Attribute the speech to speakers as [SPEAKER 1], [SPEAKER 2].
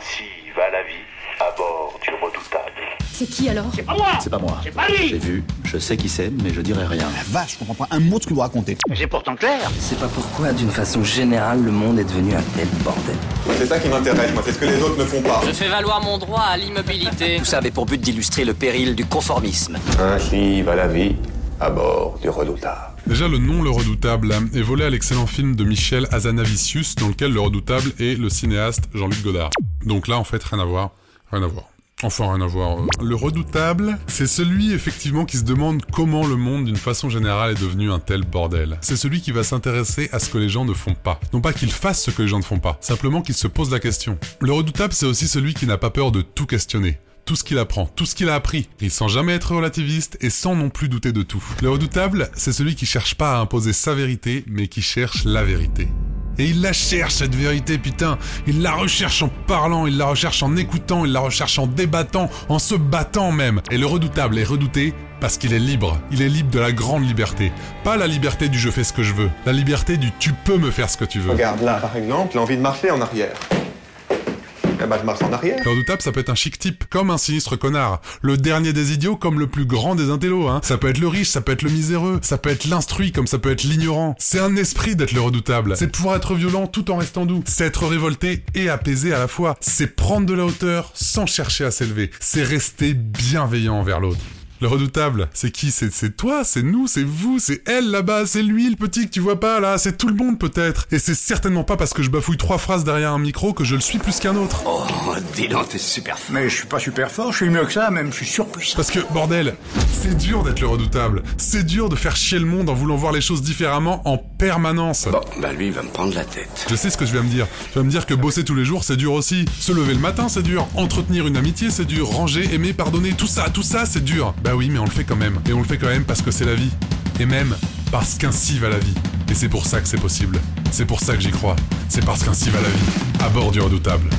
[SPEAKER 1] Ainsi va la vie à bord du redoutable.
[SPEAKER 2] C'est qui alors
[SPEAKER 3] C'est pas moi
[SPEAKER 4] C'est pas moi.
[SPEAKER 3] C'est pas lui
[SPEAKER 4] J'ai vu, je sais qui c'est, mais je dirai rien.
[SPEAKER 5] La vache, je comprends pas un mot de ce que vous racontez.
[SPEAKER 3] Mais c'est pourtant clair
[SPEAKER 6] C'est pas pourquoi, d'une façon générale, le monde est devenu un tel bordel.
[SPEAKER 7] C'est ça qui m'intéresse, moi, c'est ce que les autres ne font pas.
[SPEAKER 8] Je fais valoir mon droit à l'immobilité.
[SPEAKER 6] Tout ça avait pour but d'illustrer le péril du conformisme.
[SPEAKER 7] Ainsi va la vie à bord du redoutable.
[SPEAKER 9] Déjà, le nom Le Redoutable est volé à l'excellent film de Michel Hazanavicius, dans lequel Le Redoutable est le cinéaste Jean-Luc Godard. Donc là, en fait, rien à voir. Rien à voir. Enfin, rien à voir. euh. Le redoutable, c'est celui effectivement qui se demande comment le monde d'une façon générale est devenu un tel bordel. C'est celui qui va s'intéresser à ce que les gens ne font pas. Non pas qu'il fasse ce que les gens ne font pas, simplement qu'il se pose la question. Le redoutable, c'est aussi celui qui n'a pas peur de tout questionner tout ce qu'il apprend, tout ce qu'il a appris, et sans jamais être relativiste et sans non plus douter de tout. Le redoutable, c'est celui qui cherche pas à imposer sa vérité, mais qui cherche la vérité. Et il la cherche cette vérité, putain. Il la recherche en parlant, il la recherche en écoutant, il la recherche en débattant, en se battant même. Et le redoutable est redouté parce qu'il est libre. Il est libre de la grande liberté. Pas la liberté du je fais ce que je veux. La liberté du tu peux me faire ce que tu veux.
[SPEAKER 7] Regarde là, par exemple, l'envie de marcher en arrière. Eh ben.
[SPEAKER 9] Le redoutable, ça peut être un chic type, comme un sinistre connard. Le dernier des idiots, comme le plus grand des intellos, hein. Ça peut être le riche, ça peut être le miséreux, ça peut être l'instruit, comme ça peut être l'ignorant. C'est un esprit d'être le redoutable. C'est pouvoir être violent tout en restant doux. C'est être révolté et apaisé à la fois. C'est prendre de la hauteur sans chercher à s'élever. C'est rester bienveillant envers l'autre. Le redoutable, c'est qui? C'est toi, c'est nous, c'est vous, c'est elle là-bas, c'est lui le petit que tu vois pas là, c'est tout le monde peut-être. Et c'est certainement pas parce que je bafouille trois phrases derrière un micro que je le suis plus qu'un autre.
[SPEAKER 6] Oh, dis donc, t'es super fort.
[SPEAKER 5] Mais je suis pas super fort, je suis mieux que ça, même, je suis surpuissant.
[SPEAKER 9] Parce que, bordel, c'est dur d'être le redoutable. C'est dur de faire chier le monde en voulant voir les choses différemment en permanence.
[SPEAKER 6] Bon, bah lui, il va me prendre la tête.
[SPEAKER 9] Je sais ce que je vais me dire. Je vais me dire que bosser tous les jours, c'est dur aussi. Se lever le matin, c'est dur. Entretenir une amitié, c'est dur. Ranger, aimer, pardonner, tout ça, tout ça, c'est dur. Bah oui, mais on le fait quand même. Et on le fait quand même parce que c'est la vie. Et même parce qu'ainsi va la vie. Et c'est pour ça que c'est possible. C'est pour ça que j'y crois. C'est parce qu'ainsi va la vie. À bord du redoutable.